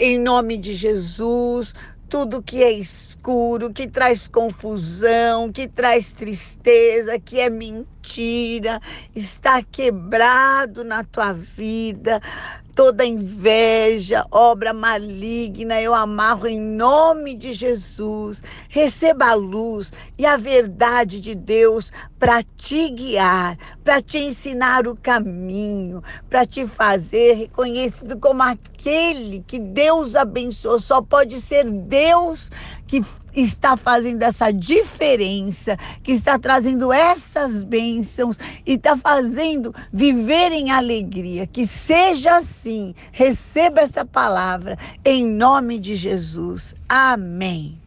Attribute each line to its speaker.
Speaker 1: em nome de Jesus tudo que é escuro, que traz confusão, que traz tristeza, que é mentira, está quebrado na tua vida. Toda inveja, obra maligna, eu amarro em nome de Jesus. Receba a luz e a verdade de Deus para te guiar, para te ensinar o caminho, para te fazer reconhecido como aquele que Deus abençoou. Só pode ser Deus que está fazendo essa diferença, que está trazendo essas bênçãos e está fazendo viver em alegria. Que seja assim. Receba esta palavra em nome de Jesus. Amém.